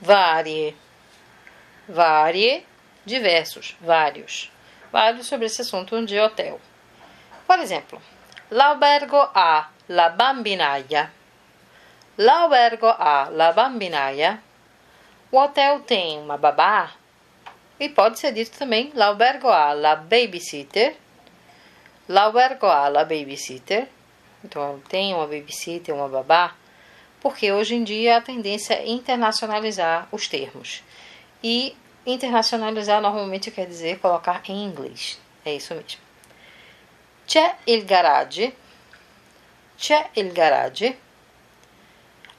varie. Varie, diversos, vários. Vários sobre esse assunto de hotel. Por exemplo, l'albergo ha la bambinaia. L'albergo ha la bambinaia. O hotel tem uma babá. E pode ser dito também l'albergo ha la babysitter. L'albergo ha la babysitter. Então, tem uma babysitter, uma babá porque hoje em dia a tendência é internacionalizar os termos. E internacionalizar normalmente quer dizer colocar em inglês. É isso mesmo. C'è il garage. C'è il garage.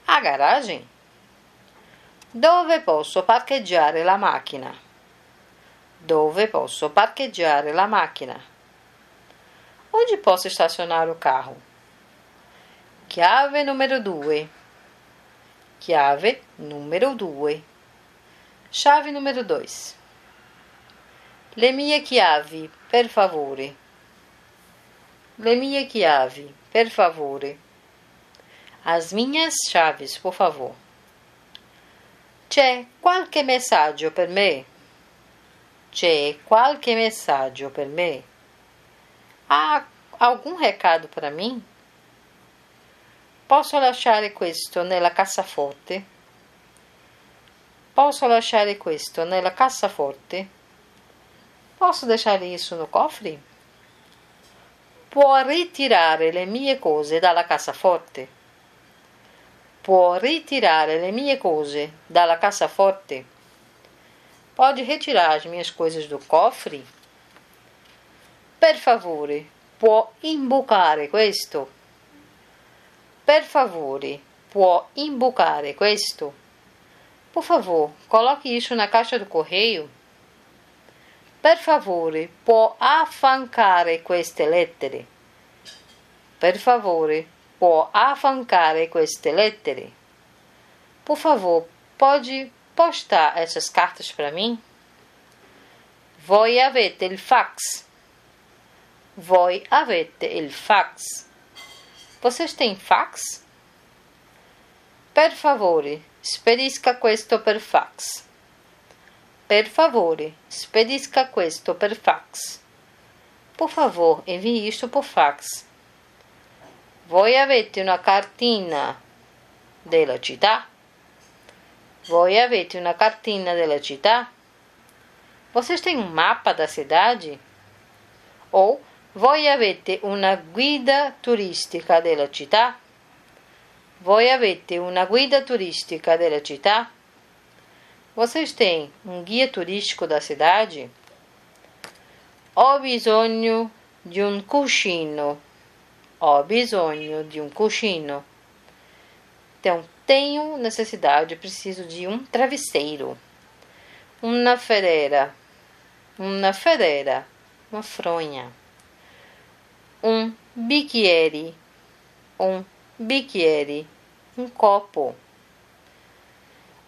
A garagem? Dove posso parcheggiare la macchina? Dove posso parcheggiare la macchina? Onde posso estacionar o carro? Chiave número 2. Chiave número 2. Chave número 2. Le mie chiavi, per favore. Le mie chiavi, per favore. As minhas chaves, por favor. C'è qualche messaggio per me? C'è qualche messaggio per me? Há algum recado para mim? Posso lasciare questo nella cassaforte? Posso lasciare questo nella cassaforte? Posso lasciare isso no cofre? Può ritirare le mie cose dalla cassaforte? Può ritirare le mie cose dalla cassaforte? Pode retirar as minhas coisas do cofre? Per favore, può imbucare questo? Per favore, può imbucare questo? Por favor, coloque isso na caixa do correio. Per favore, può affancare queste lettere? Per favore, può affancare queste lettere? Por favor, pode postar essas cartas para mim? Voi avete il fax? Voi avete il fax? Vocês têm fax? Per favore, spedisca questo per fax. Per favore, spedisca questo per fax. Por favor, envie isto por fax. Voi avete una cartina della città? Voi avete una cartina della città? Vocês têm um mapa da cidade? Ou voi avete una guida turistica della città? Voi avete una guida turistica della città? Vocês têm um guia turístico da cidade? Ho bisogno di un cuscino. Ho bisogno di un cuscino. Então, tenho necessidade, preciso de um travesseiro. Uma federa. Uma federa. Uma fronha um bicchiere, um bicchiere, um copo,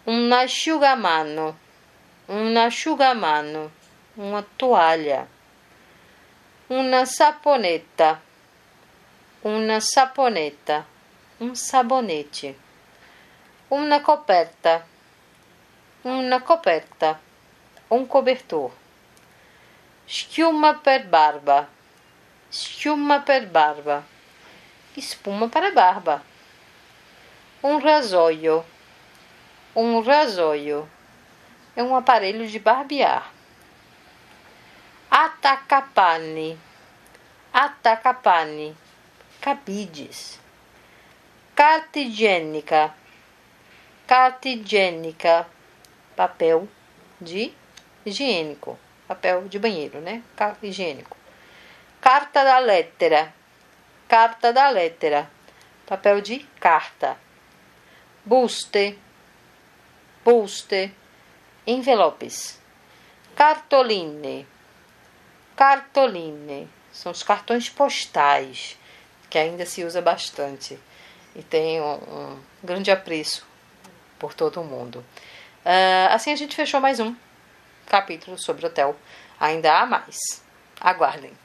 um asciugamano, um asciugamano, uma toalha, uma saponeta, uma saponeta, um sabonete, uma coperta, uma coperta, um cobertor, schiuma per barba Schiuma per barba. Espuma para barba. Um rasoio. Um rasoio. É um aparelho de barbear. Atacapane. Atacapane. Cabides. Carta higiênica. Carta higiênica. Papel de higiênico. Papel de banheiro, né? Higiênico. Carta da lettera. Carta da lettera. Papel de carta. Buste. Buste. Envelopes. Cartoline. Cartoline. São os cartões postais que ainda se usa bastante e tem um, um grande apreço por todo o mundo. Uh, assim a gente fechou mais um capítulo sobre hotel. Ainda há mais. Aguardem.